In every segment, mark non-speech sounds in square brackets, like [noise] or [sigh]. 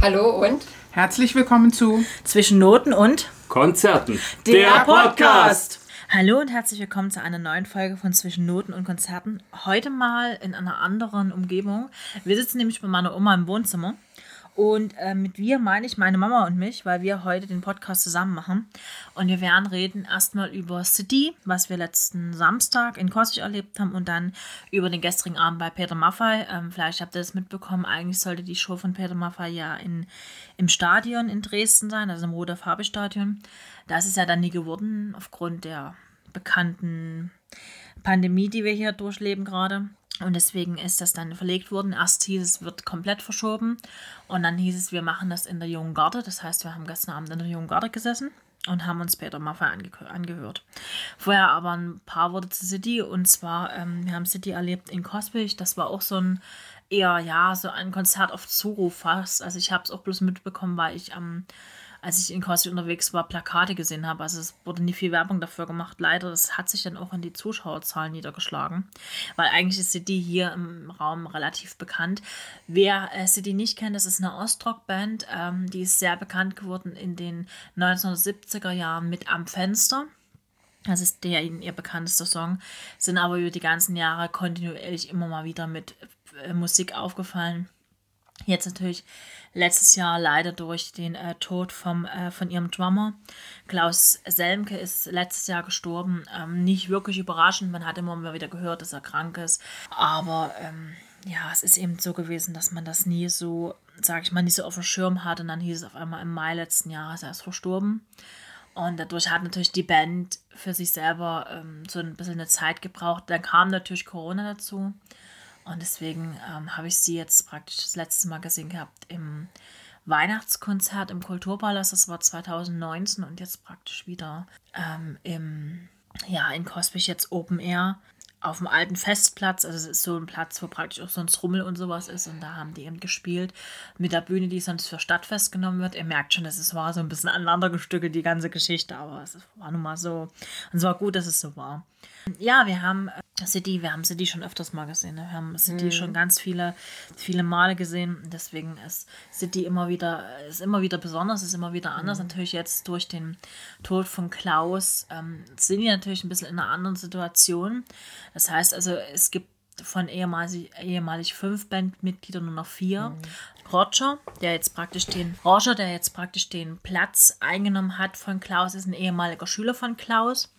Hallo und Herzlich willkommen zu Zwischen Noten und Konzerten. der, Podcast. Hallo und herzlich willkommen zu einer neuen Folge von Zwischen Noten und Konzerten. Heute mal in einer anderen Umgebung. Wir sitzen nämlich bei meiner Oma im Wohnzimmer. Und äh, mit wir meine ich meine Mama und mich, weil wir heute den Podcast zusammen machen. Und wir werden reden erstmal über City, was wir letzten Samstag in Kostic erlebt haben und dann über den gestrigen Abend bei Peter Maffay. Ähm, vielleicht habt ihr das mitbekommen, eigentlich sollte die Show von Peter Maffay ja in, im Stadion in Dresden sein, also im Roter Farbe Stadion. Das ist ja dann nie geworden, aufgrund der bekannten Pandemie, die wir hier durchleben gerade. Und deswegen ist das dann verlegt worden. Erst hieß es, wird komplett verschoben. Und dann hieß es, wir machen das in der Jungen Garde. Das heißt, wir haben gestern Abend in der Jungen Garde gesessen und haben uns Peter Maffay ange angehört. Vorher aber ein paar Worte zu City. Und zwar, ähm, wir haben City erlebt in Coswig. Das war auch so ein eher, ja, so ein Konzert auf Zuruf fast. Also ich habe es auch bloß mitbekommen, weil ich am als ich in Kostic unterwegs war, Plakate gesehen habe. Also es wurde nie viel Werbung dafür gemacht. Leider, das hat sich dann auch in die Zuschauerzahlen niedergeschlagen. Weil eigentlich ist City hier im Raum relativ bekannt. Wer äh, City nicht kennt, das ist eine Ostrock-Band. Ähm, die ist sehr bekannt geworden in den 1970er Jahren mit Am Fenster. Das ist der ihr bekanntester Song. Sind aber über die ganzen Jahre kontinuierlich immer mal wieder mit äh, Musik aufgefallen. Jetzt natürlich letztes Jahr leider durch den äh, Tod vom, äh, von ihrem Drummer. Klaus Selmke ist letztes Jahr gestorben. Ähm, nicht wirklich überraschend, man hat immer mal wieder gehört, dass er krank ist. Aber ähm, ja, es ist eben so gewesen, dass man das nie so, sag ich mal, nicht so auf dem Schirm hatte. Und dann hieß es auf einmal im Mai letzten Jahres, er ist verstorben. Und dadurch hat natürlich die Band für sich selber ähm, so ein bisschen eine Zeit gebraucht. Dann kam natürlich Corona dazu. Und deswegen ähm, habe ich sie jetzt praktisch das letzte Mal gesehen gehabt im Weihnachtskonzert im Kulturpalast. Das war 2019 und jetzt praktisch wieder ähm, im, ja, in Coswig jetzt Open Air auf dem alten Festplatz. Also es ist so ein Platz, wo praktisch auch sonst Rummel und sowas ist. Und da haben die eben gespielt mit der Bühne, die sonst für Stadtfest genommen wird. Ihr merkt schon, es war so ein bisschen aneinandergestückelt, die ganze Geschichte. Aber es war nun mal so. Und es war gut, dass es so war. Ja, wir haben City, wir haben City schon öfters mal gesehen. Ne? Wir haben City mhm. schon ganz viele, viele Male gesehen. Deswegen ist City immer wieder, ist immer wieder besonders, ist immer wieder anders. Mhm. Natürlich jetzt durch den Tod von Klaus ähm, sind wir natürlich ein bisschen in einer anderen Situation. Das heißt also, es gibt von ehemalig, ehemalig fünf Bandmitgliedern nur noch vier. Mhm. Roger, der jetzt praktisch den Roger, der jetzt praktisch den Platz eingenommen hat von Klaus, ist ein ehemaliger Schüler von Klaus,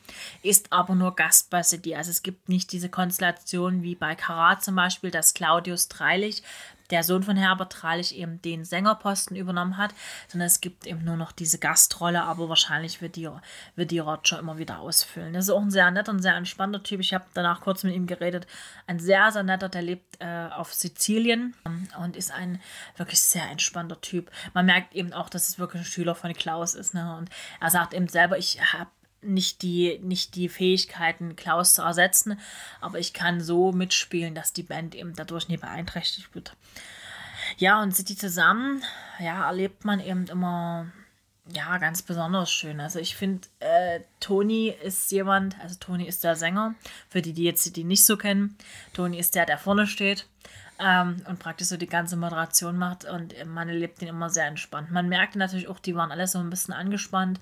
ist aber nur Gast bei CD. Also es gibt nicht diese Konstellation wie bei Karat zum Beispiel, dass Claudius Dreilich der Sohn von Herbert Tralich eben den Sängerposten übernommen hat, sondern es gibt eben nur noch diese Gastrolle, aber wahrscheinlich wird die, wird die Roger immer wieder ausfüllen. Das ist auch ein sehr netter und sehr entspannter Typ. Ich habe danach kurz mit ihm geredet. Ein sehr, sehr netter, der lebt äh, auf Sizilien und ist ein wirklich sehr entspannter Typ. Man merkt eben auch, dass es wirklich ein Schüler von Klaus ist. Ne? Und er sagt eben selber, ich habe nicht die, nicht die Fähigkeiten, Klaus zu ersetzen, aber ich kann so mitspielen, dass die Band eben dadurch nie beeinträchtigt wird. Ja, und die zusammen, ja, erlebt man eben immer, ja, ganz besonders schön. Also ich finde, äh, Toni ist jemand, also Toni ist der Sänger, für die, die jetzt die nicht so kennen. Toni ist der, der vorne steht ähm, und praktisch so die ganze Moderation macht und man erlebt ihn immer sehr entspannt. Man merkte natürlich auch, die waren alle so ein bisschen angespannt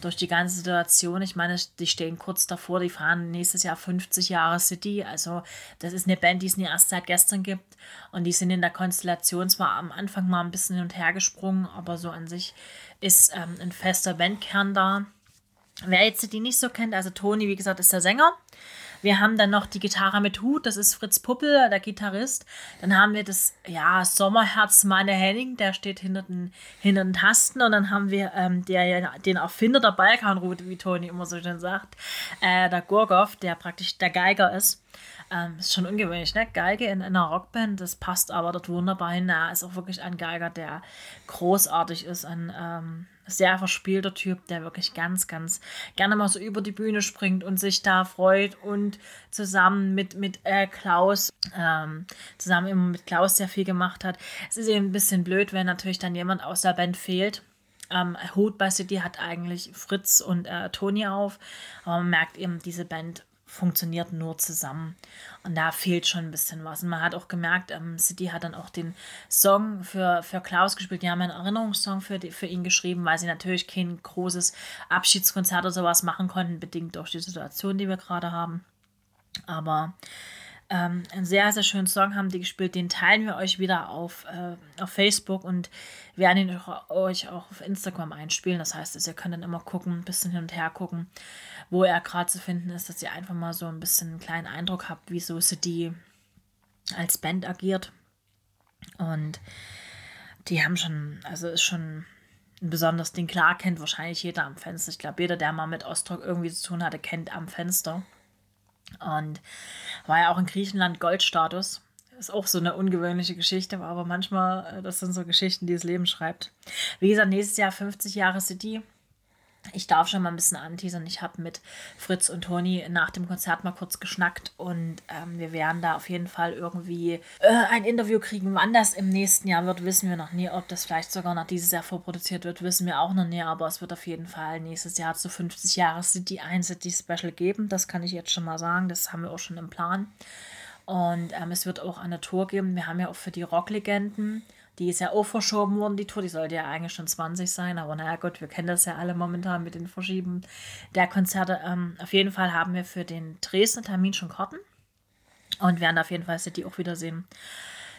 durch die ganze Situation. Ich meine, die stehen kurz davor, die fahren nächstes Jahr 50 Jahre City. Also das ist eine Band, die es nie erst seit gestern gibt. Und die sind in der Konstellation zwar am Anfang mal ein bisschen hin und her gesprungen, aber so an sich ist ähm, ein fester Bandkern da. Wer jetzt die nicht so kennt, also Toni, wie gesagt, ist der Sänger. Wir haben dann noch die Gitarre mit Hut, das ist Fritz Puppel, der Gitarrist. Dann haben wir das, ja, Sommerherz Meine Henning, der steht hinter den, hinter den Tasten. Und dann haben wir ähm, der, den Erfinder der Balkanroute, wie Toni immer so schön sagt, äh, der Gorgov, der praktisch der Geiger ist. Ähm, ist schon ungewöhnlich, ne? Geige in, in einer Rockband, das passt aber dort wunderbar hin. Er ist auch wirklich ein Geiger, der großartig ist, ein ähm, sehr verspielter Typ, der wirklich ganz, ganz gerne mal so über die Bühne springt und sich da freut und zusammen mit, mit äh, Klaus, ähm, zusammen immer mit Klaus sehr viel gemacht hat. Es ist eben ein bisschen blöd, wenn natürlich dann jemand aus der Band fehlt. Ähm, Hut bei City hat eigentlich Fritz und äh, Toni auf, aber man merkt eben, diese Band funktioniert nur zusammen. Und da fehlt schon ein bisschen was. Und man hat auch gemerkt, ähm, City hat dann auch den Song für, für Klaus gespielt. Die haben einen Erinnerungssong für, die, für ihn geschrieben, weil sie natürlich kein großes Abschiedskonzert oder sowas machen konnten, bedingt durch die Situation, die wir gerade haben. Aber ähm, einen sehr, sehr schönen Song haben die gespielt. Den teilen wir euch wieder auf, äh, auf Facebook und werden ihn euch auch auf Instagram einspielen. Das heißt, dass ihr könnt dann immer gucken, ein bisschen hin und her gucken, wo er gerade zu finden ist, dass ihr einfach mal so ein bisschen einen kleinen Eindruck habt, wie so City als Band agiert. Und die haben schon, also ist schon ein besonderes Ding. Klar kennt wahrscheinlich jeder am Fenster. Ich glaube, jeder, der mal mit Ostrock irgendwie zu tun hatte, kennt am Fenster. Und war ja auch in Griechenland Goldstatus. Ist auch so eine ungewöhnliche Geschichte, aber manchmal, äh, das sind so Geschichten, die das Leben schreibt. Wie gesagt, nächstes Jahr 50 Jahre City. Ich darf schon mal ein bisschen anteasern. Ich habe mit Fritz und Toni nach dem Konzert mal kurz geschnackt und ähm, wir werden da auf jeden Fall irgendwie äh, ein Interview kriegen. Wann das im nächsten Jahr wird, wissen wir noch nie. Ob das vielleicht sogar noch dieses Jahr vorproduziert wird, wissen wir auch noch nie. Aber es wird auf jeden Fall nächstes Jahr zu 50 Jahre City ein City Special geben. Das kann ich jetzt schon mal sagen. Das haben wir auch schon im Plan. Und ähm, es wird auch eine Tour geben. Wir haben ja auch für die Rocklegenden die ist ja auch verschoben worden, die Tour. Die sollte ja eigentlich schon 20 sein, aber naja, gut, wir kennen das ja alle momentan mit den Verschieben der Konzerte. Ähm, auf jeden Fall haben wir für den Dresdner Termin schon Karten und werden auf jeden Fall City auch wiedersehen.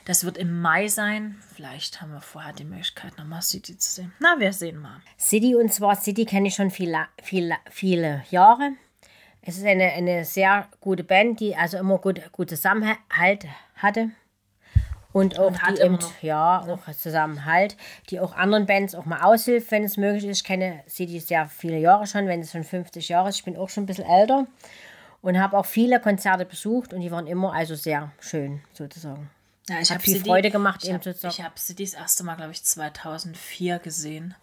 Das wird im Mai sein. Vielleicht haben wir vorher die Möglichkeit, nochmal City zu sehen. Na, wir sehen mal. City und zwar City kenne ich schon viele, viele, viele Jahre. Es ist eine, eine sehr gute Band, die also immer gut, gut Zusammenhalt hatte. Und auch und die eben, ja, auch Zusammenhalt, die auch anderen Bands auch mal aushilft, wenn es möglich ist. Ich kenne sie die sehr viele Jahre schon, wenn es schon 50 Jahre ist. Ich bin auch schon ein bisschen älter und habe auch viele Konzerte besucht und die waren immer also sehr schön, sozusagen. Ja, ich habe viel Freude gemacht, ich eben hab, sozusagen. Ich habe sie das erste Mal, glaube ich, 2004 gesehen.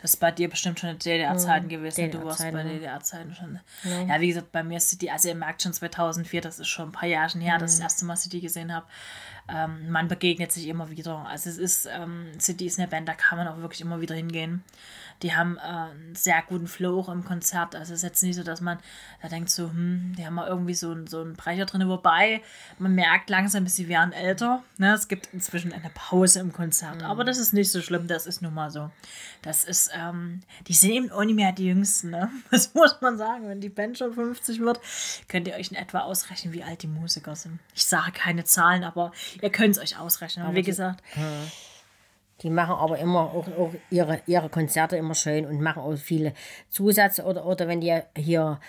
Das ist bei dir bestimmt schon DDR-Zeiten mhm, gewesen. DDR du warst bei DDR-Zeiten schon. Ja. ja. wie gesagt, bei mir ist City, also ihr merkt schon 2004, das ist schon ein paar Jahre her, mhm. dass ich das erste Mal City gesehen habe ähm, man begegnet sich immer wieder. Also es ist, ähm, City ist eine Band, da kann man auch wirklich immer wieder hingehen. Die haben äh, einen sehr guten Flow auch im Konzert. Also es ist jetzt nicht so, dass man da denkt so, hm, die haben mal irgendwie so, so einen Brecher drin. Wobei man merkt langsam, sie werden älter. Ne? Es gibt inzwischen eine Pause im Konzert. Mhm. Aber das ist nicht so schlimm, das ist nun mal so. Das ist, ähm, die sind eben auch nicht mehr die Jüngsten. Ne? [laughs] Das muss man sagen. Wenn die Band schon 50 wird, könnt ihr euch in etwa ausrechnen, wie alt die Musiker sind. Ich sage keine Zahlen, aber ihr könnt es euch ausrechnen. Und wie gesagt, mhm. Die machen aber immer auch, auch, ihre, ihre Konzerte immer schön und machen auch viele Zusatz oder, oder wenn die hier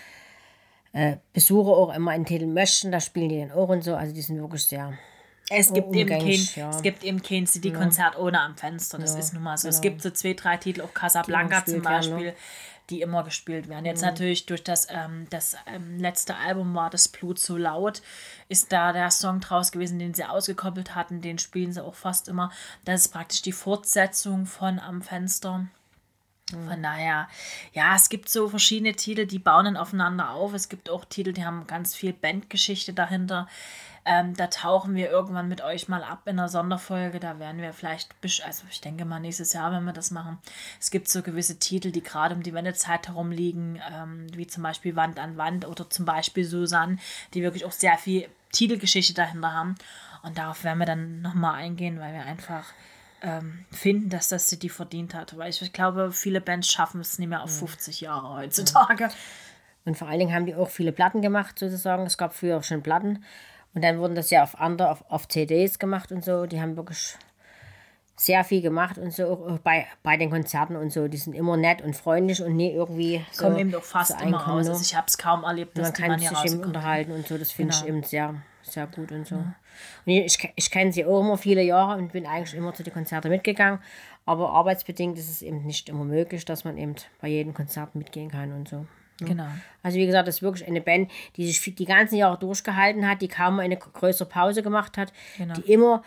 äh, Besucher auch immer einen Titel möchten, da spielen die den auch und so. Also die sind wirklich sehr. Es gibt, eben kein, ja. es gibt eben kein CD-Konzert ja. ohne am Fenster. Das ja, ist nun mal so. Genau. Es gibt so zwei, drei Titel, auch Casablanca zum Beispiel. Werden, die immer gespielt werden. Jetzt mhm. natürlich durch das, ähm, das ähm, letzte Album war das Blut so laut, ist da der Song draus gewesen, den sie ausgekoppelt hatten, den spielen sie auch fast immer. Das ist praktisch die Fortsetzung von Am Fenster. Mhm. Von daher, ja, es gibt so verschiedene Titel, die bauen dann aufeinander auf. Es gibt auch Titel, die haben ganz viel Bandgeschichte dahinter. Ähm, da tauchen wir irgendwann mit euch mal ab in einer Sonderfolge. Da werden wir vielleicht, also ich denke mal nächstes Jahr, wenn wir das machen. Es gibt so gewisse Titel, die gerade um die Wendezeit herum liegen, ähm, wie zum Beispiel Wand an Wand oder zum Beispiel Susanne, die wirklich auch sehr viel Titelgeschichte dahinter haben. Und darauf werden wir dann nochmal eingehen, weil wir einfach ähm, finden, dass das City verdient hat. Weil ich, ich glaube, viele Bands schaffen es nicht mehr auf 50 Jahre heutzutage. Und vor allen Dingen haben die auch viele Platten gemacht, sozusagen. Es gab früher auch schon Platten. Und dann wurden das ja auf andere, auf, auf CDs gemacht und so. Die haben wirklich sehr viel gemacht und so bei, bei den Konzerten und so. Die sind immer nett und freundlich und nie irgendwie so. Kommen eben doch fast so immer aus. Also ich habe es kaum erlebt, dass man kann sich eben unterhalten und so. Das finde genau. ich eben sehr, sehr gut und so. Ja. Und ich, ich kenne sie auch immer viele Jahre und bin eigentlich immer zu den Konzerten mitgegangen. Aber arbeitsbedingt ist es eben nicht immer möglich, dass man eben bei jedem Konzert mitgehen kann und so. Ne? Genau. Also wie gesagt, das ist wirklich eine Band, die sich die ganzen Jahre durchgehalten hat, die kaum eine größere Pause gemacht hat, genau. die immer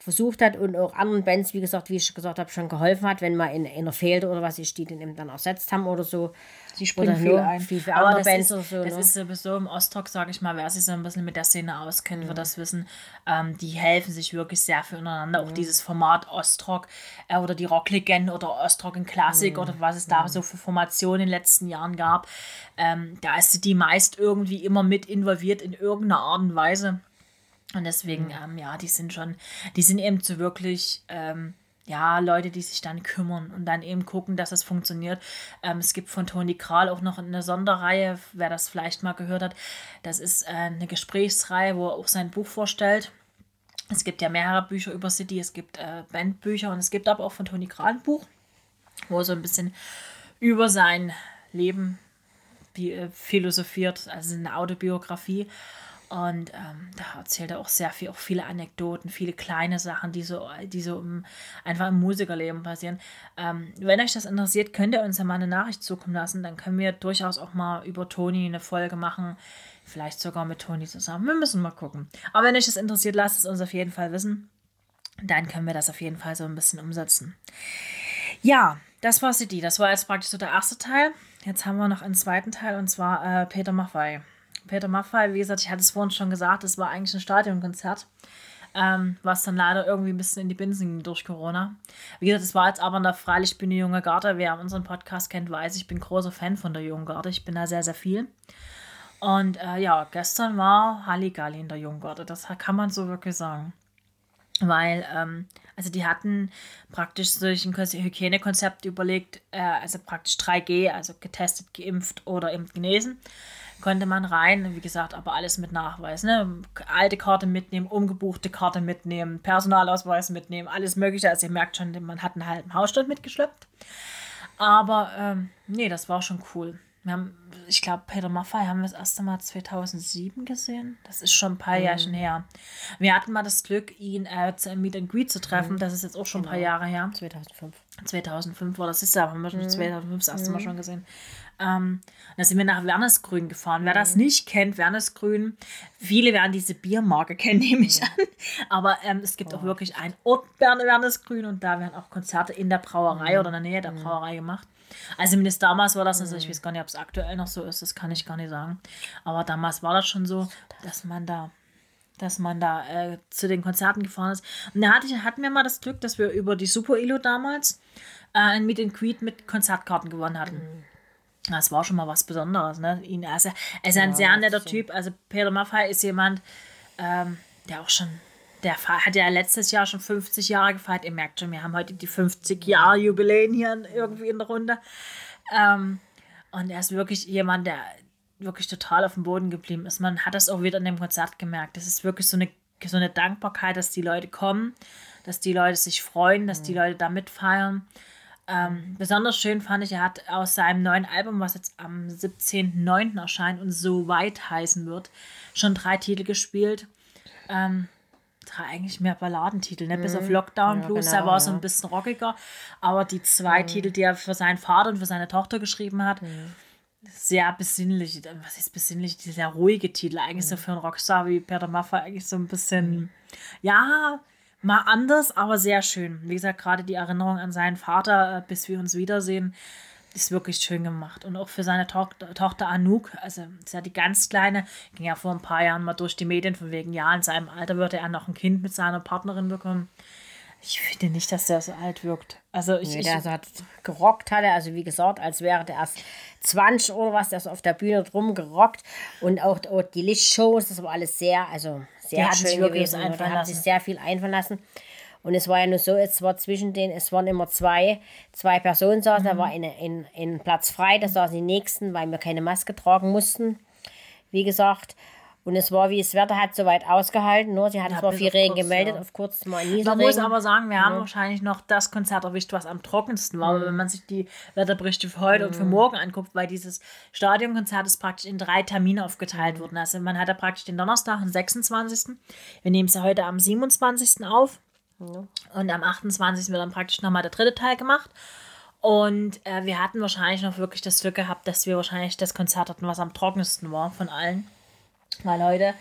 versucht hat und auch anderen Bands, wie gesagt, wie ich gesagt habe, schon geholfen hat, wenn mal in einer fehlte oder was, ich die dann eben dann ersetzt haben oder so. Sie springen viel ein. Viel für Aber das, Bands ist, so, das ne? ist sowieso im Ostrock, sage ich mal, wer sich so ein bisschen mit der Szene auskennt, mhm. wird das wissen. Ähm, die helfen sich wirklich sehr füreinander. Mhm. Auch dieses Format Ostrock äh, oder die Rocklegenden oder Ostrock in Klassik mhm. oder was es da so für Formationen in den letzten Jahren gab. Ähm, da ist die meist irgendwie immer mit involviert in irgendeiner Art und Weise. Und deswegen, ähm, ja, die sind schon, die sind eben so wirklich, ähm, ja, Leute, die sich dann kümmern und dann eben gucken, dass es funktioniert. Ähm, es gibt von Toni Kral auch noch eine Sonderreihe, wer das vielleicht mal gehört hat. Das ist äh, eine Gesprächsreihe, wo er auch sein Buch vorstellt. Es gibt ja mehrere Bücher über City, es gibt äh, Bandbücher und es gibt aber auch von Toni Kral ein Buch, wo er so ein bisschen über sein Leben äh, philosophiert, also eine Autobiografie. Und ähm, da erzählt er auch sehr viel, auch viele Anekdoten, viele kleine Sachen, die so, die so im, einfach im Musikerleben passieren. Ähm, wenn euch das interessiert, könnt ihr uns ja mal eine Nachricht zukommen lassen. Dann können wir durchaus auch mal über Toni eine Folge machen. Vielleicht sogar mit Toni zusammen. Wir müssen mal gucken. Aber wenn euch das interessiert, lasst es uns auf jeden Fall wissen. Dann können wir das auf jeden Fall so ein bisschen umsetzen. Ja, das war CD. Das war jetzt praktisch so der erste Teil. Jetzt haben wir noch einen zweiten Teil und zwar äh, Peter Maffei. Peter Maffay, wie gesagt, ich hatte es vorhin schon gesagt, es war eigentlich ein Stadionkonzert. Ähm, was dann leider irgendwie ein bisschen in die Binsen ging durch Corona. Wie gesagt, es war jetzt aber in der Freilich bin die junge Garde. Wer unseren Podcast kennt, weiß, ich bin großer Fan von der jungen Garde. Ich bin da sehr, sehr viel. Und äh, ja, gestern war Halligalli in der jungen Garde. Das kann man so wirklich sagen. Weil, ähm, also die hatten praktisch solch ein Hygienekonzept überlegt, äh, also praktisch 3G, also getestet, geimpft oder eben genesen konnte man rein, wie gesagt, aber alles mit Nachweis. Ne? Alte Karte mitnehmen, umgebuchte Karte mitnehmen, Personalausweis mitnehmen, alles Mögliche. Also ihr merkt schon, man hat einen halben Hausstand mitgeschleppt. Aber ähm, nee, das war schon cool. Wir haben, ich glaube, Peter Maffay haben wir das erste Mal 2007 gesehen. Das ist schon ein paar mhm. Jahre her. Wir hatten mal das Glück, ihn äh, zu Meet and Greet zu treffen. Mhm. Das ist jetzt auch schon genau. ein paar genau. Jahre her. 2005. 2005 war das, ist ja, haben wir schon mhm. 2005 das erste Mal mhm. schon gesehen. Ähm, da sind wir nach Wernesgrün gefahren. Wer das mhm. nicht kennt, Wernesgrün, viele werden diese Biermarke kennen, [laughs] nehme ich mhm. an. Aber ähm, es gibt oh. auch wirklich einen Ort Wernesgrün und da werden auch Konzerte in der Brauerei mhm. oder in der Nähe der mhm. Brauerei gemacht. Also zumindest damals war das, also ich weiß gar nicht, ob es aktuell noch so ist, das kann ich gar nicht sagen. Aber damals war das schon so, dass man da dass man da äh, zu den Konzerten gefahren ist. Und da hatte ich, hatten wir mal das Glück, dass wir über die Super Ilo damals äh, ein Meet and Greet mit Konzertkarten gewonnen hatten. Das war schon mal was Besonderes. Ne? Ihn, also, er ist ein ja, sehr netter Typ. Also Peter Maffay ist jemand, ähm, der auch schon, der hat ja letztes Jahr schon 50 Jahre gefeiert. Ihr merkt schon, wir haben heute die 50 Jahre Jubiläen hier irgendwie in der Runde. Ähm, und er ist wirklich jemand, der wirklich total auf dem Boden geblieben ist. Man hat das auch wieder in dem Konzert gemerkt. Das ist wirklich so eine, so eine Dankbarkeit, dass die Leute kommen, dass die Leute sich freuen, dass die mhm. Leute da mitfeiern. Ähm, besonders schön fand ich, er hat aus seinem neuen Album, was jetzt am 17.09. erscheint und so weit heißen wird, schon drei Titel gespielt. Ähm, drei eigentlich mehr Balladentitel, ne? Mhm. bis auf Lockdown ja, Blues, genau, der war ja. so ein bisschen rockiger. Aber die zwei mhm. Titel, die er für seinen Vater und für seine Tochter geschrieben hat, mhm. sehr besinnlich. Was ist besinnlich? Sehr ruhige Titel. Eigentlich so mhm. für einen Rockstar wie Peter Maffay, eigentlich so ein bisschen, mhm. ja, mal anders, aber sehr schön. Wie gesagt, gerade die Erinnerung an seinen Vater, äh, bis wir uns wiedersehen, ist wirklich schön gemacht. Und auch für seine Tochter, Tochter Anouk, also ist ja die ganz kleine, ging ja vor ein paar Jahren mal durch die Medien, von wegen, ja, in seinem Alter würde er noch ein Kind mit seiner Partnerin bekommen. Ich finde nicht, dass der so alt wirkt. Also ich, nee, der ich, hat gerockt hat er, also wie gesagt, als wäre der erst 20 oder was, der ist auf der Bühne drum gerockt und auch, auch die Lichtshows, das war alles sehr, also sehr schön gewesen. Die haben sich sehr viel einfallen lassen. Und es war ja nur so, es war zwischen den, es waren immer zwei, zwei Personen saßen, mhm. da war ein, ein, Platz frei, da saßen die nächsten, weil wir keine Maske tragen mussten, wie gesagt. Und es war, wie das Wetter hat, soweit ausgehalten. Nur sie hat ja, zwar viel Regen kurz, gemeldet, ja. auf kurz mal Nieselregen. Man muss aber sagen, wir ja. haben wahrscheinlich noch das Konzert erwischt, was am trockensten war. Mhm. Wenn man sich die Wetterberichte für heute mhm. und für mhm. morgen anguckt, weil dieses Stadionkonzert ist praktisch in drei Termine aufgeteilt mhm. worden. Also man hat ja praktisch den Donnerstag, den 26. Wir nehmen es ja heute am 27. auf. Und am 28. wird dann praktisch nochmal der dritte Teil gemacht. Und äh, wir hatten wahrscheinlich noch wirklich das Glück gehabt, dass wir wahrscheinlich das Konzert hatten, was am trockensten war von allen. Weil heute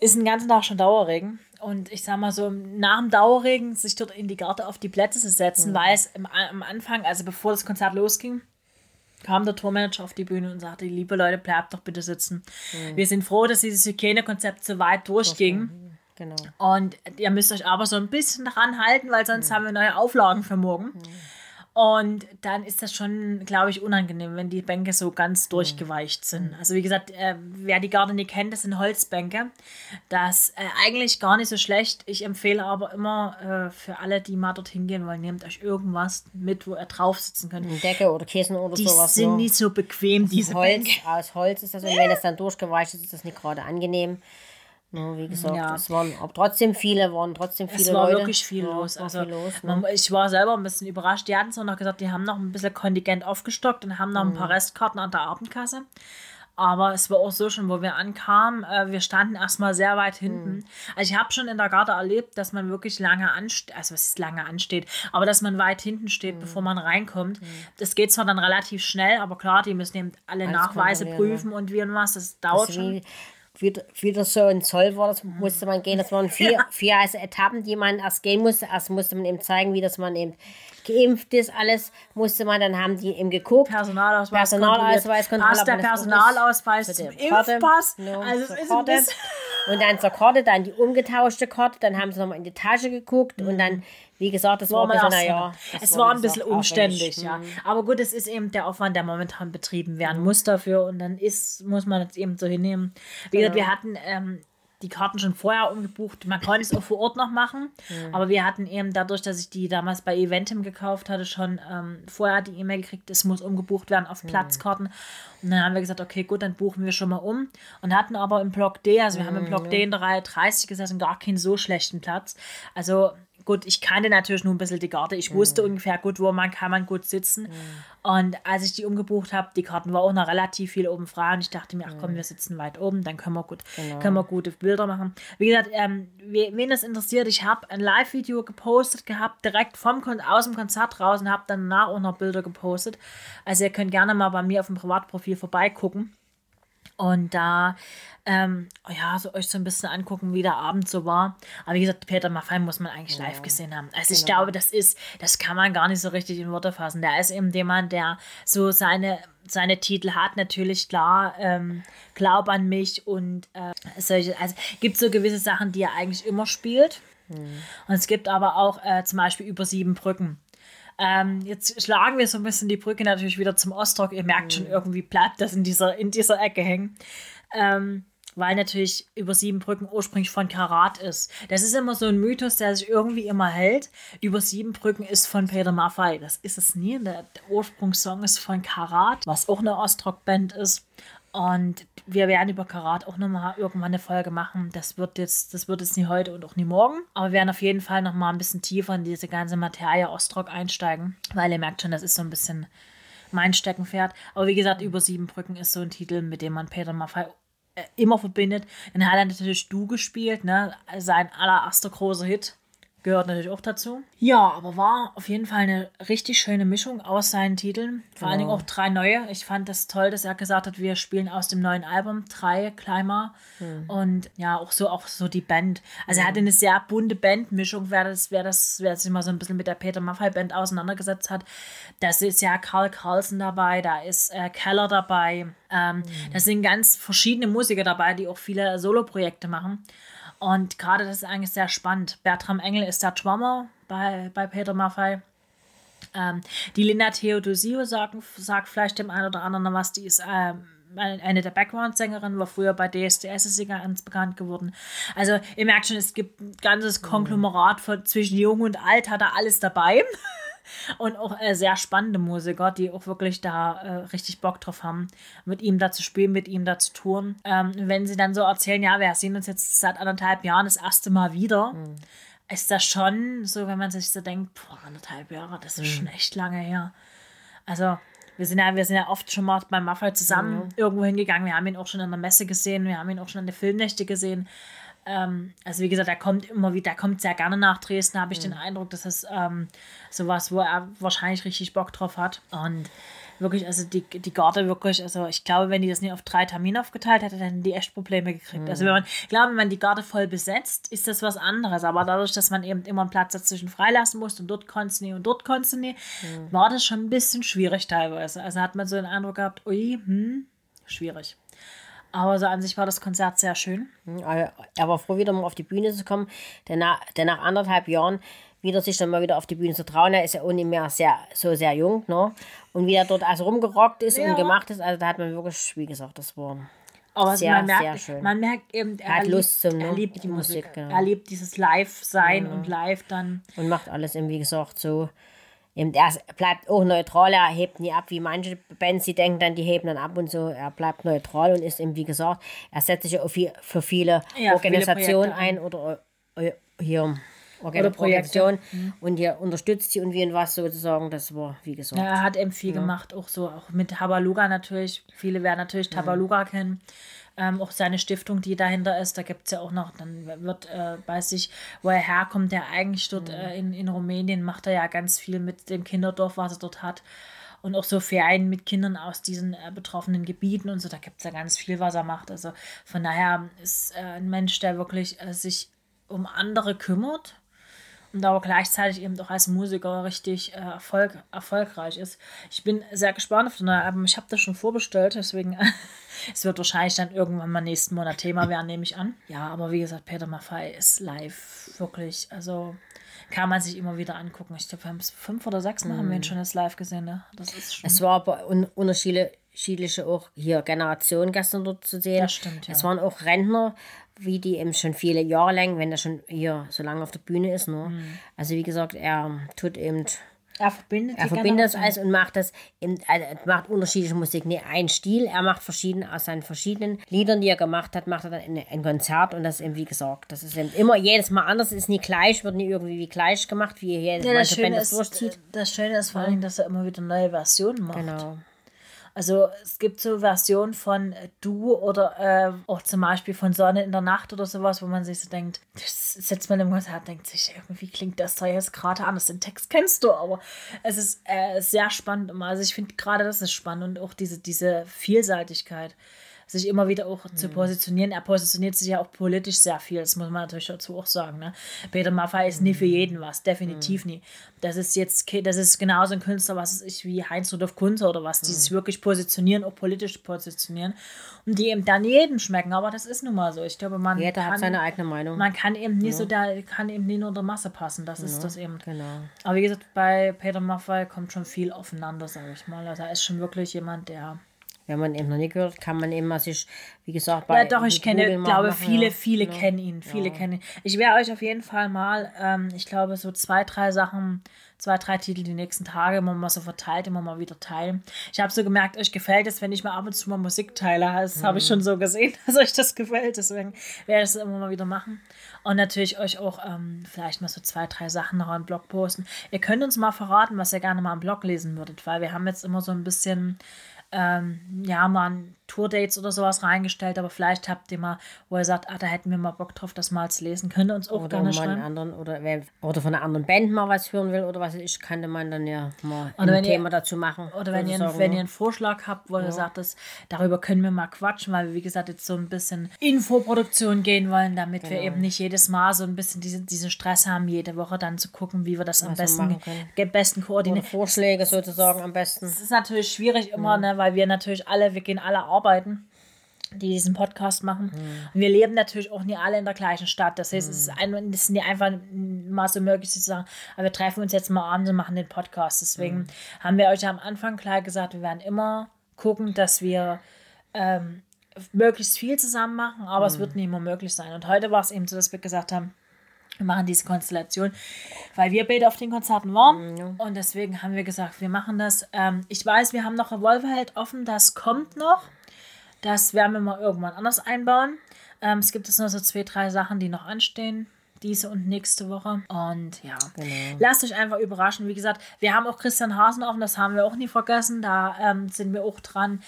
ist den ganzen Tag schon Dauerregen. und ich sag mal so, nach dem Dauerregen sich dort in die Garde auf die Plätze zu setzen, mhm. weil es im, am Anfang, also bevor das Konzert losging, kam der Tourmanager auf die Bühne und sagte, liebe Leute, bleibt doch bitte sitzen. Mhm. Wir sind froh, dass dieses Hygienekonzept so weit durchging. Genau. Und ihr müsst euch aber so ein bisschen dran halten, weil sonst mhm. haben wir neue Auflagen für morgen. Mhm. Und dann ist das schon, glaube ich, unangenehm, wenn die Bänke so ganz durchgeweicht sind. Also wie gesagt, äh, wer die Garde nicht kennt, das sind Holzbänke. Das äh, eigentlich gar nicht so schlecht. Ich empfehle aber immer äh, für alle, die mal dorthin gehen wollen, nehmt euch irgendwas mit, wo ihr drauf sitzen könnt. Eine Decke oder Kissen oder die sowas. Die sind nur. nicht so bequem, diese Holz, Bänke. Aus Holz ist das und wenn es dann durchgeweicht ist, ist das nicht gerade angenehm. Ja, wie gesagt, ja. es waren trotzdem viele, waren trotzdem viele Es war Leute. wirklich viel ja, los. Also, viel los ne? ich war selber ein bisschen überrascht. Die hatten so noch gesagt, die haben noch ein bisschen Kontingent aufgestockt und haben noch ein paar mhm. Restkarten an der Abendkasse. Aber es war auch so schon, wo wir ankamen, äh, wir standen erstmal sehr weit hinten. Mhm. Also ich habe schon in der Garde erlebt, dass man wirklich lange ansteht, also was ist lange ansteht, aber dass man weit hinten steht, mhm. bevor man reinkommt. Mhm. Das geht zwar dann relativ schnell, aber klar, die müssen eben alle Alles Nachweise prüfen und wie und was, das dauert das schon wieder so ein Zoll war, das musste man gehen. Das waren vier, ja. vier also Etappen, die man erst gehen musste. Erst musste man eben zeigen, wie das man eben geimpft ist, alles musste man, dann haben die eben geguckt. Personalausweis, Personalausweis kontrolliert. Passt der Personalausweis zum Impfpass? No, also es ist ein bisschen und dann zur Karte, dann die umgetauschte Karte, dann haben sie nochmal in die Tasche geguckt mhm. und dann, wie gesagt, das war, war ein bisschen, naja. Es war, ein bisschen umständlich, ja. Mhm. Aber gut, es ist eben der Aufwand, der momentan betrieben werden mhm. muss dafür und dann ist, muss man es eben so hinnehmen. Wie gesagt, wir hatten ähm, die Karten schon vorher umgebucht. Man konnte es auch vor Ort noch machen, mhm. aber wir hatten eben dadurch, dass ich die damals bei Eventim gekauft hatte, schon ähm, vorher die E-Mail gekriegt, es muss umgebucht werden auf mhm. Platzkarten. Und dann haben wir gesagt, okay, gut, dann buchen wir schon mal um und hatten aber im Block D, also wir mhm. haben im mhm, Block D in der Reihe 30 gesessen, gar keinen so schlechten Platz. Also gut, ich kannte natürlich nur ein bisschen die Karte. Ich wusste mhm. ungefähr gut, wo man kann man gut sitzen. Mhm. Und als ich die umgebucht habe, die Karten war auch noch relativ viel oben frei und ich dachte mir, ach komm, mhm. wir sitzen weit oben, dann können wir gut, genau. können wir gute Bilder machen. Wie gesagt, ähm, wen das interessiert, ich habe ein Live-Video gepostet gehabt, direkt vom aus dem Konzert raus und habe danach auch noch Bilder gepostet. Also ihr könnt gerne mal bei mir auf dem Privatprofil vorbeigucken. Und da, ähm, ja, so euch so ein bisschen angucken, wie der Abend so war. Aber wie gesagt, Peter Maffay muss man eigentlich live gesehen haben. Also genau. ich glaube, das ist, das kann man gar nicht so richtig in Worte fassen. Der ist eben jemand, der so seine, seine Titel hat, natürlich klar, ähm, Glaub an mich und äh, solche, also gibt so gewisse Sachen, die er eigentlich immer spielt. Mhm. Und es gibt aber auch äh, zum Beispiel über sieben Brücken. Ähm, jetzt schlagen wir so ein bisschen die Brücke natürlich wieder zum Ostrock. Ihr merkt schon, mhm. irgendwie bleibt das in dieser, in dieser Ecke hängen. Ähm, weil natürlich über sieben Brücken ursprünglich von Karat ist. Das ist immer so ein Mythos, der sich irgendwie immer hält. Über sieben Brücken ist von Peter Maffay. Das ist es nie. Der, der Ursprungssong ist von Karat, was auch eine Ostrock-Band ist. Und wir werden über Karat auch nochmal irgendwann eine Folge machen. Das wird jetzt, das wird jetzt nie heute und auch nie morgen. Aber wir werden auf jeden Fall nochmal ein bisschen tiefer in diese ganze Materie Ostrock einsteigen. Weil ihr merkt schon, das ist so ein bisschen mein Steckenpferd. Aber wie gesagt, über sieben Brücken ist so ein Titel, mit dem man Peter Maffay äh, immer verbindet. Dann hat er natürlich Du gespielt, ne? Sein allererster großer Hit gehört natürlich auch dazu. Ja, aber war auf jeden Fall eine richtig schöne Mischung aus seinen Titeln. Vor allen Dingen auch drei neue. Ich fand das toll, dass er gesagt hat, wir spielen aus dem neuen Album drei Climber hm. und ja, auch so auch so die Band. Also hm. er hatte eine sehr bunte Bandmischung, wer das, wer das, wer sich mal so ein bisschen mit der Peter Maffay Band auseinandergesetzt hat. Da ist ja Carl Carlson dabei, da ist äh, Keller dabei. Ähm, hm. Da sind ganz verschiedene Musiker dabei, die auch viele Soloprojekte machen. Und gerade das ist eigentlich sehr spannend. Bertram Engel ist der Drummer bei, bei Peter Maffay. Ähm, die Linda Theodosio sagt, sagt vielleicht dem einen oder anderen was, die ist ähm, eine der Background-Sängerinnen, war früher bei DSDS ist sie ganz bekannt geworden. Also ihr merkt schon, es gibt ein ganzes. Konglomerat von zwischen Jung und Alt, hat er alles dabei. [laughs] und auch äh, sehr spannende Musiker, die auch wirklich da äh, richtig Bock drauf haben, mit ihm da zu spielen, mit ihm da zu touren. Ähm, wenn sie dann so erzählen, ja, wir sehen uns jetzt seit anderthalb Jahren das erste Mal wieder, mhm. ist das schon so, wenn man sich so denkt, boah, anderthalb Jahre, das ist mhm. schon echt lange her. Also, wir sind ja, wir sind ja oft schon mal beim Maffei zusammen mhm. irgendwo hingegangen. Wir haben ihn auch schon in der Messe gesehen, wir haben ihn auch schon in der Filmnächte gesehen. Ähm, also wie gesagt, er kommt immer wieder, er kommt sehr gerne nach Dresden, habe ich mhm. den Eindruck, dass das ähm, sowas, wo er wahrscheinlich richtig Bock drauf hat. Und wirklich, also die, die Garde wirklich, also ich glaube, wenn die das nicht auf drei Termine aufgeteilt hätte, dann hätten die echt Probleme gekriegt. Mhm. Also wenn man, ich glaube, wenn man die Garde voll besetzt, ist das was anderes. Aber dadurch, dass man eben immer einen Platz dazwischen freilassen musste und dort konntest du nicht und dort konntest du nicht, mhm. war das schon ein bisschen schwierig teilweise. Also hat man so den Eindruck gehabt, ui, hm, schwierig. Aber so an sich war das Konzert sehr schön. Mhm, er war froh, wieder mal auf die Bühne zu kommen, denn nach, denn nach anderthalb Jahren wieder sich dann mal wieder auf die Bühne zu trauen. Er ist ja nicht mehr sehr, so sehr jung, ne? Und wie er dort also rumgerockt ist ja. und gemacht ist, also da hat man wirklich, wie gesagt, das war aber sehr, man merkt, sehr schön. Man merkt eben, er, hat Lust zum, ne? er liebt die Musik. Musik ja. Er liebt dieses Live-Sein ja. und live dann. Und macht alles eben, wie gesagt, so. Eben, er bleibt auch neutral, er hebt nie ab, wie manche Bands, die denken dann, die heben dann ab und so. Er bleibt neutral und ist eben, wie gesagt, er setzt sich auch für viele Organisationen viele ein oder äh, hier oder Projektion mhm. und ihr unterstützt sie und wie und was sozusagen, das war, wie gesagt. Ja, er hat eben viel ja. gemacht, auch so, auch mit Tabaluga natürlich. Viele werden natürlich Tabaluga ja. kennen. Ähm, auch seine Stiftung, die dahinter ist, da gibt es ja auch noch, dann wird, äh, weiß ich, wo er herkommt, der eigentlich dort mhm. äh, in, in Rumänien macht er ja ganz viel mit dem Kinderdorf, was er dort hat. Und auch so Vereinen mit Kindern aus diesen äh, betroffenen Gebieten und so, da gibt es ja ganz viel, was er macht. Also von daher ist äh, ein Mensch, der wirklich äh, sich um andere kümmert und aber gleichzeitig eben auch als Musiker richtig äh, Erfolg, erfolgreich ist. Ich bin sehr gespannt auf das neue Album. Ich habe das schon vorbestellt, deswegen [laughs] es wird wahrscheinlich dann irgendwann mal nächsten Monat Thema werden, nehme ich an. Ja, aber wie gesagt, Peter Maffei ist live wirklich, also kann man sich immer wieder angucken. Ich glaube, wir haben es fünf oder sechs Mal mm. haben wir ihn mhm. schon jetzt live gesehen. Ne? Das ist schon es war aber un unterschiedliche auch hier Generationen gestern dort zu sehen. Das stimmt, ja. Es waren auch Rentner, wie die eben schon viele Jahre lang, wenn er schon hier so lange auf der Bühne ist. Ne? Mhm. Also wie gesagt, er tut eben. Er verbindet, er verbindet das alles und macht das eben, also macht unterschiedliche Musik. Nicht ein Stil, er macht verschiedene, aus seinen verschiedenen Liedern, die er gemacht hat, macht er dann ein, ein Konzert und das ist eben, wie gesagt, das ist eben immer jedes Mal anders, ist nie gleich, wird nie irgendwie wie gleich gemacht, wie jedes ja, das Band das durchzieht. Das Schöne ist vor allem, dass er immer wieder neue Versionen macht. Genau. Also es gibt so Versionen von äh, Du oder äh, auch zum Beispiel von Sonne in der Nacht oder sowas, wo man sich so denkt, das setzt man im Konzert, denkt sich, irgendwie klingt das da jetzt gerade anders. Den Text kennst du, aber es ist äh, sehr spannend. Also ich finde gerade das ist spannend und auch diese, diese Vielseitigkeit sich immer wieder auch mhm. zu positionieren. Er positioniert sich ja auch politisch sehr viel, das muss man natürlich dazu auch sagen. Ne? Peter Maffay ist mhm. nie für jeden was, definitiv mhm. nie. Das ist jetzt, das ist genauso ein Künstler, was ist wie Heinz Rudolf Kunze oder was, die mhm. sich wirklich positionieren, auch politisch positionieren und die eben dann jedem schmecken, aber das ist nun mal so. Ich glaube, man Jeder kann, hat seine eigene Meinung. Man kann eben nie ja. so, da kann eben nie nur der Masse passen, das ist ja, das eben. Genau. Aber wie gesagt, bei Peter Maffay kommt schon viel aufeinander, sage ich mal. Also er ist schon wirklich jemand, der wenn man eben noch nicht gehört, kann man eben mal sich, wie gesagt, bei. Ja, doch, ich kenne, glaube, viele, viele ja. kennen ihn. Viele ja. kennen ihn. Ich werde euch auf jeden Fall mal, ähm, ich glaube, so zwei, drei Sachen, zwei, drei Titel die nächsten Tage immer mal so verteilt, immer mal wieder teilen. Ich habe so gemerkt, euch gefällt es, wenn ich mal ab und zu mal Musik teile. Das mhm. habe ich schon so gesehen, [laughs] dass euch das gefällt. Deswegen werde ich es immer mal wieder machen. Und natürlich euch auch ähm, vielleicht mal so zwei, drei Sachen noch am Blog posten. Ihr könnt uns mal verraten, was ihr gerne mal am Blog lesen würdet, weil wir haben jetzt immer so ein bisschen ähm, ja, mal Tourdates oder sowas reingestellt, aber vielleicht habt ihr mal, wo ihr sagt, ah, da hätten wir mal Bock drauf, das mal zu lesen. Könnt ihr uns auch oder gerne schreiben. Anderen, oder, wer, oder von einer anderen Band mal was hören will oder was ich, könnte man dann ja mal oder ein Thema ihr, dazu machen. Oder wenn ihr, sagen, wenn ihr einen Vorschlag habt, wo ja. ihr sagt, das, darüber können wir mal quatschen, weil wir, wie gesagt, jetzt so ein bisschen Infoproduktion gehen wollen, damit genau. wir eben nicht jedes Mal so ein bisschen diese, diesen Stress haben, jede Woche dann zu gucken, wie wir das am besten, besten koordinieren. Vorschläge sozusagen am besten. Das ist natürlich schwierig immer, ja. ne, weil wir natürlich alle, wir gehen alle arbeiten die diesen Podcast machen. Mhm. Und wir leben natürlich auch nicht alle in der gleichen Stadt. Das heißt, mhm. es, ist ein, es ist nicht einfach mal so möglich zu sagen, aber wir treffen uns jetzt mal an und machen den Podcast. Deswegen mhm. haben wir euch am Anfang klar gesagt, wir werden immer gucken, dass wir ähm, möglichst viel zusammen machen, aber es wird nicht immer möglich sein. Und heute war es eben so, dass wir gesagt haben, wir machen diese Konstellation, weil wir beide auf den Konzerten waren. Ja. Und deswegen haben wir gesagt, wir machen das. Ähm, ich weiß, wir haben noch Revolverheld offen, das kommt noch. Das werden wir mal irgendwann anders einbauen. Ähm, es gibt jetzt nur so zwei, drei Sachen, die noch anstehen. Diese und nächste Woche. Und ja, genau. lasst euch einfach überraschen. Wie gesagt, wir haben auch Christian Hasen offen, das haben wir auch nie vergessen. Da ähm, sind wir auch dran.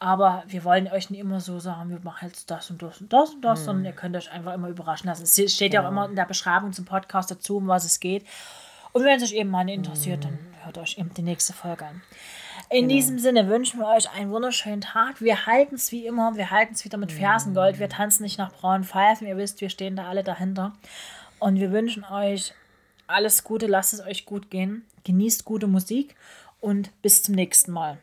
Aber wir wollen euch nicht immer so sagen, wir machen jetzt das und das und das und das, hm. sondern ihr könnt euch einfach immer überraschen lassen. Es steht ja auch genau. immer in der Beschreibung zum Podcast dazu, um was es geht. Und wenn es euch eben mal interessiert, hm. dann hört euch eben die nächste Folge an. In genau. diesem Sinne wünschen wir euch einen wunderschönen Tag. Wir halten es wie immer, wir halten es wieder mit Fersengold. Wir tanzen nicht nach braunen Pfeifen. Ihr wisst, wir stehen da alle dahinter. Und wir wünschen euch alles Gute, lasst es euch gut gehen. Genießt gute Musik und bis zum nächsten Mal.